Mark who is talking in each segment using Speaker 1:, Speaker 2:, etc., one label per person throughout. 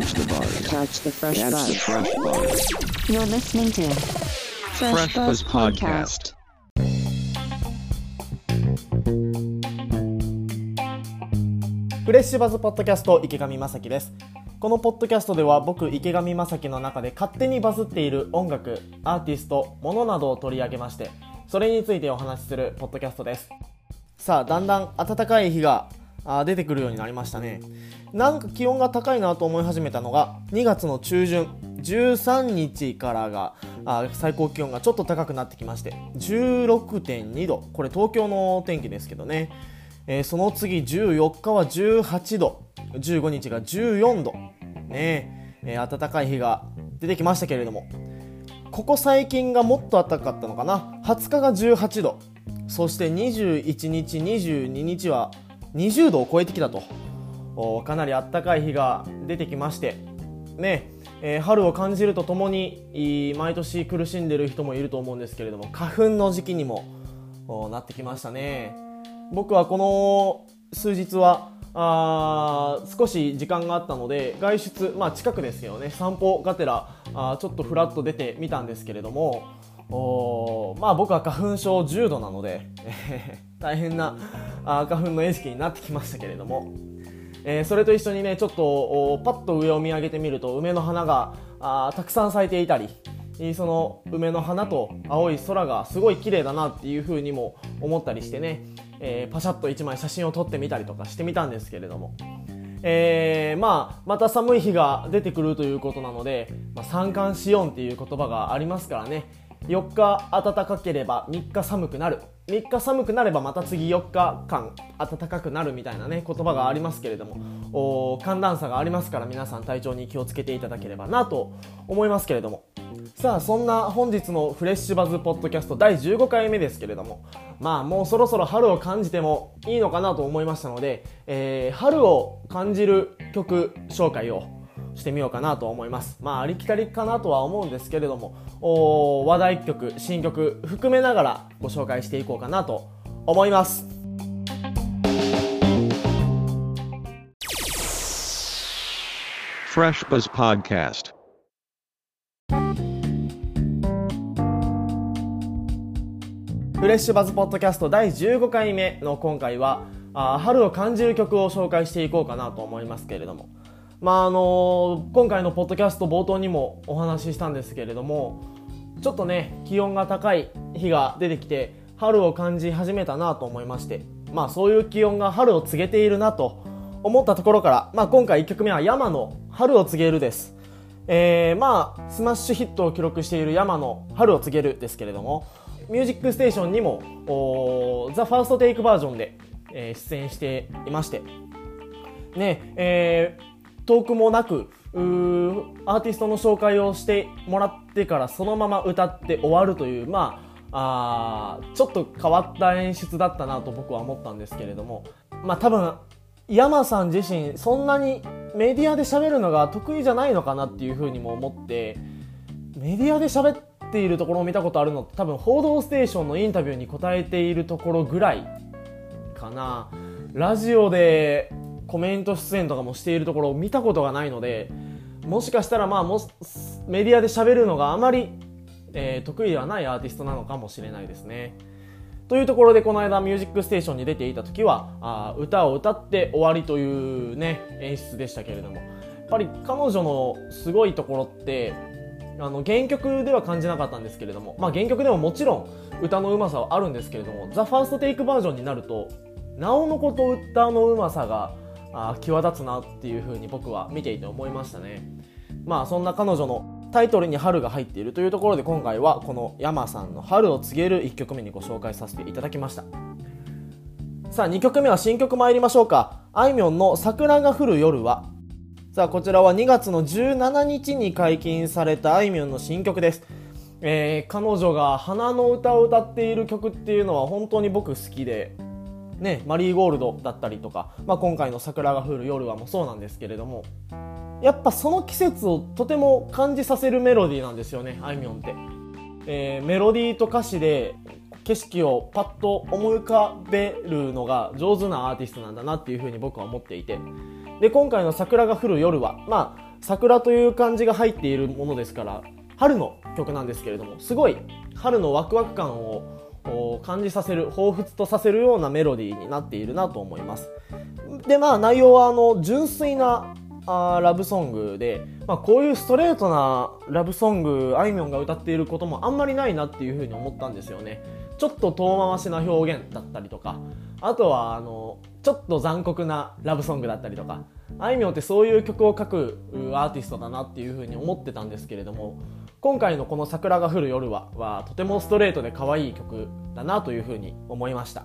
Speaker 1: Catch the buzz.
Speaker 2: Catch the fresh
Speaker 1: Catch the
Speaker 2: buzz.
Speaker 1: fresh buzz.
Speaker 2: You're listening to Fresh,
Speaker 1: Fresh
Speaker 2: Buzz
Speaker 1: Buzz
Speaker 2: Podcast.
Speaker 1: Podcast.
Speaker 3: フレッシュバズポッドキャスト池上正樹ですこのポッドキャストでは僕池上正樹の中で勝手にバズっている音楽アーティストものなどを取り上げましてそれについてお話しするポッドキャストですさあだんだん暖かい日があ出てくるようになりましたね。なんか気温が高いなと思い始めたのが2月の中旬13日からがあ最高気温がちょっと高くなってきまして16.2度。これ東京の天気ですけどね。えーその次14日は18度。15日が14度。ね。えー暖かい日が出てきましたけれども。ここ最近がもっと暖かかったのかな。20日が18度。そして21日22日は20度を超えてきたと。かなり暖かい日が出てきまして。ねえー春を感じるとともに毎年苦しんでる人もいると思うんですけれども花粉の時期にもなってきましたね。僕はこの数日はあ少し時間があったので外出、まあ、近くですよね。散歩がてらあちょっとふらっと出てみたんですけれどもおまあ僕は花粉症重度なので 大変なあ花粉の餌食になってきましたけれども、えーそれと一緒にねちょっとパッと上を見上げてみると梅の花があたくさん咲いていたりその梅の花と青い空がすごい綺麗だなっていう風にも思ったりしてね、えーパシャッと1枚写真を撮ってみたりとかしてみたんですけれども、えーまあ、また寒い日が出てくるということなので、まあ、三寒四温っていう言葉がありますからね4日暖かければ3日寒くなる。3日寒くなればまた次4日間暖かくなるみたいなね言葉がありますけれども寒暖差がありますから皆さん体調に気をつけていただければなと思いますけれども。さあそんな本日のフレッシュバズポッドキャスト第15回目ですけれどもまあもうそろそろ春を感じてもいいのかなと思いましたので、えー春を感じる曲紹介をしてみようかなと思います。まあありきたりかなとは思うんですけれどもおー話題曲新曲含めながらご紹介していこうかなと思います。
Speaker 1: Fresh Buzz Podcast.
Speaker 3: フレッシュバズポッドキャスト第15回目の今回はあー春を感じる曲を紹介していこうかなと思いますけれどもまああの今回のポッドキャスト冒頭にもお話ししたんですけれどもちょっとね気温が高い日が出てきて春を感じ始めたなと思いましてまあそういう気温が春を告げているなと思ったところから、まあ、今回1曲目は山の春を告げるです。えーまあスマッシュヒットを記録している山の春を告げるですけれどもミュージックステーションにもおーザ・ファーストテイクバージョンで、えー出演していまして。ねえートークもなくアーティストの紹介をしてもらってからそのまま歌って終わるというまあちょっと変わった演出だったなと僕は思ったんですけれどもまあ多分山さん自身そんなにメディアで喋るのが得意じゃないのかなっていうふうにも思ってメディアで喋っているところを見たことあるのって多分「報道ステーション」のインタビューに答えているところぐらいかな。ラジオでコメント出演とかもしているところを見たことがないのでもしかしたらまあもメディアで喋るのがあまり、えー得意ではないアーティストなのかもしれないですね。というところでこの間「ミュージックステーション」に出ていた時はあ歌を歌って終わりというね演出でしたけれどもやっぱり彼女のすごいところってあの原曲では感じなかったんですけれども、まあ、原曲でももちろん歌のうまさはあるんですけれども「ザ・ファーストテイクバージョンになるとなおのこと歌のうまさがあ際立つなっていう風に僕は見ていて思いましたね。まあそんな彼女のタイトルに春が入っているというところで今回はこの山さんの春を告げる1曲目にご紹介させていただきました。さあ2曲目は新曲参りましょうか。あいみょんの桜が降る夜は。さあこちらは2月の17日に解禁されたあいみょんの新曲です、えー彼女が花の歌を歌っている曲っていうのは本当に僕好きで。ね、マリーゴールドだったりとか、まあ、今回の桜が降る夜はもそうなんですけれどもやっぱその季節をとても感じさせるメロディーなんですよねあいみょんって、えーメロディーと歌詞で景色をパッと思い浮かべるのが上手なアーティストなんだなっていうふうに僕は思っていて。で今回の「桜が降る夜は」まあ桜という漢字が入っているものですから春の曲なんですけれどもすごい春のワクワク感を感じさせる彷彿とさせるようなメロディーになっているなと思います。でまあ内容はあの純粋なあラブソングで、まあ、こういうストレートなラブソングあいみょんが歌っていることもあんまりないなっていうふうに思ったんですよね。ちょっと遠回しな表現だったりとかあとはあのちょっと残酷なラブソングだったりとかあいみょんってそういう曲を書くアーティストだなっていうふうに思ってたんですけれども今回のこの「桜が降る夜は」はとてもストレートで可愛い曲だなというふうに思いました。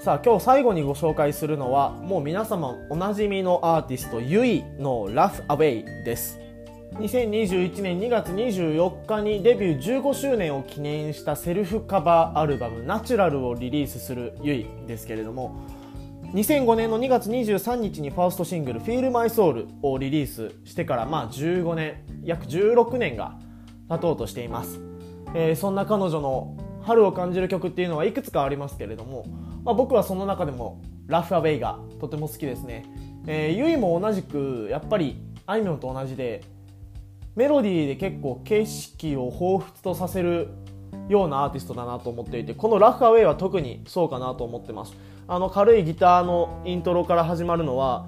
Speaker 3: さあ今日最後にご紹介するのはもう皆様おなじみのアーティストゆいの「Laugh Away」です。2021年2月24日にデビュー15周年を記念したセルフカバーアルバム「ナチュラルをリリースするゆいですけれども2005年の2月23日にファーストシングル「Feel My Soul」をリリースしてからまあ15年約16年が経とうとしています、えー、そんな彼女の春を感じる曲っていうのはいくつかありますけれども、まあ、僕はその中でも「ラフアウェイがとても好きですね、えー、ゆいも同じくやっぱりあいみょんと同じでメロディーで結構景色を彷彿とさせるようなアーティストだなと思っていてこの「ラフアウェイは特にそうかなと思ってます。あの軽いギターのイントロから始まるのは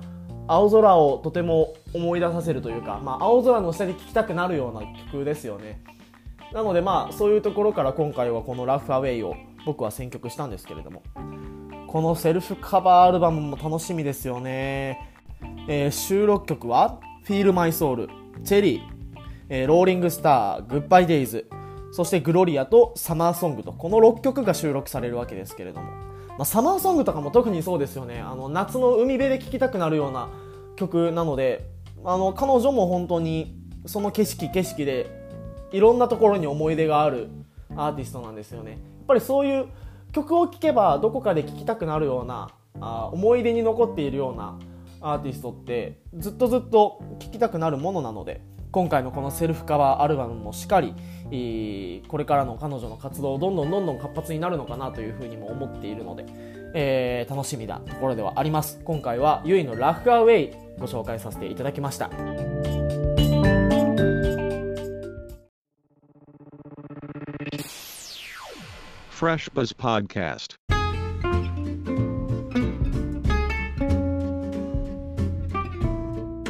Speaker 3: 青空をとても思い出させるというか、まあ、青空の下で聴きたくなるような曲ですよね。なのでまあそういうところから今回はこの「ラフアウェイを僕は選曲したんですけれどもこのセルフカバーアルバムも楽しみですよね、えー、収録曲は「Feel My Soul」「チェリー」えー「ローリングスター」「グッバイデイズ」そして「グロリア」と「サマーソング」とこの6曲が収録されるわけですけれども。まあ、サマーソングとかも特にそうですよね。あの夏の海辺で聴きたくなるような曲なのであの彼女も本当にその景色景色でいろんなところに思い出があるアーティストなんですよね。やっぱりそういう曲を聴けばどこかで聴きたくなるようなあ思い出に残っているようなアーティストってずっとずっと聴きたくなるものなので。今回のこのセルフカバーアルバムもしっかりこれからの彼女の活動どんどんどんどん活発になるのかなというふうにも思っているので、えー、楽しみなところではあります。今回はゆいのラフアウェイご紹介させていただきました。
Speaker 1: フレッシュバズ Podcast.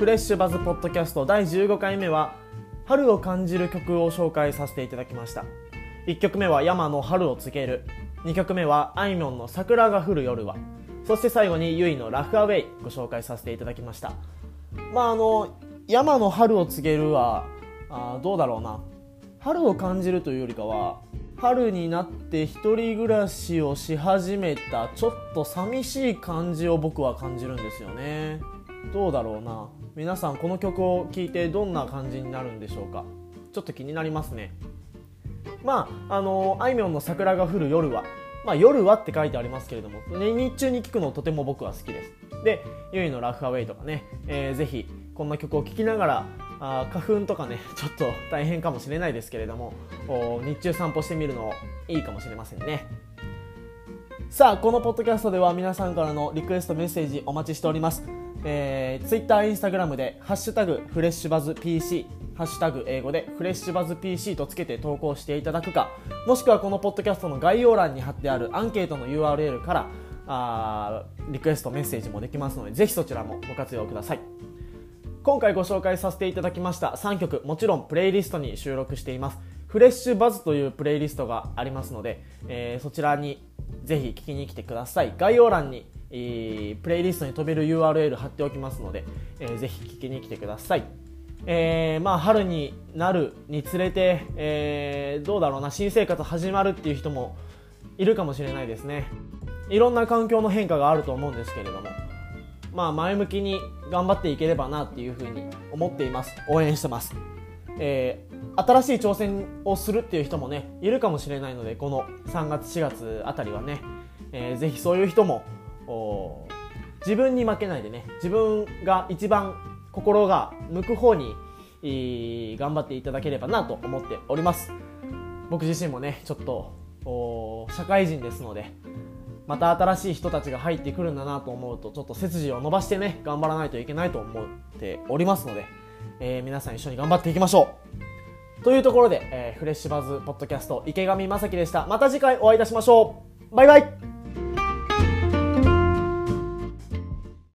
Speaker 3: フレッシュバズポッドキャスト第15回目は春を感じる曲を紹介させていただきました。1曲目は山の春を告げる。2曲目はあいみょんの桜が降る夜は。そして最後にゆいのラフアウェイご紹介させていただきました。まああの山の春を告げるはあどうだろうな。春を感じるというよりかは春になって一人暮らしをし始めたちょっと寂しい感じを僕は感じるんですよね。どうだろうな。皆さんこの曲を聴いてどんな感じになるんでしょうか？ちょっと気になりますね。まああのあいみょんの「桜が降る夜は」まあ、夜はって書いてありますけれども、ね、日中に聴くのとても僕は好きです。でゆいのラフアウェイとかね、えー、ぜひこんな曲を聴きながらあ花粉とかね ちょっと大変かもしれないですけれども日中散歩してみるのいいかもしれませんね。さあこのポッドキャストでは皆さんからのリクエストメッセージお待ちしております。えー、Twitter、Instagram で「ハッシュタグフレッシュバズ PC」ハッシュタグ英語でフレッシュバズ PC とつけて投稿していただくかもしくはこのポッドキャストの概要欄に貼ってあるアンケートの URL からあリクエストメッセージもできますのでぜひそちらもご活用ください。今回ご紹介させていただきました3曲もちろんプレイリストに収録していますフレッシュバズというプレイリストがありますので、えー、そちらにぜひ聞きに来てください。概要欄にえ、プレイリストに飛べる URL 貼っておきますので、えー、ぜひ聞きに来てください。えー、まあ春になるにつれて、えー、どうだろうな新生活始まるっていう人もいるかもしれないですね。いろんな環境の変化があると思うんですけれどもまあ前向きに頑張っていければなっていうふうに思っています。応援してます、えー、新しい挑戦をするっていう人もねいるかもしれないのでこの3月4月あたりはね、えー、ぜひそういう人も自分に負けないでね。自分が一番心が向く方に頑張っていただければなと思っております。僕自身もねちょっと社会人ですのでまた新しい人たちが入ってくるんだなと思うとちょっと背筋を伸ばしてね頑張らないといけないと思っておりますので、えー皆さん一緒に頑張っていきましょう。というところで、えーフレッシュバズポッドキャスト池上正樹でした。また次回お会いいたしましょう。バイバイ。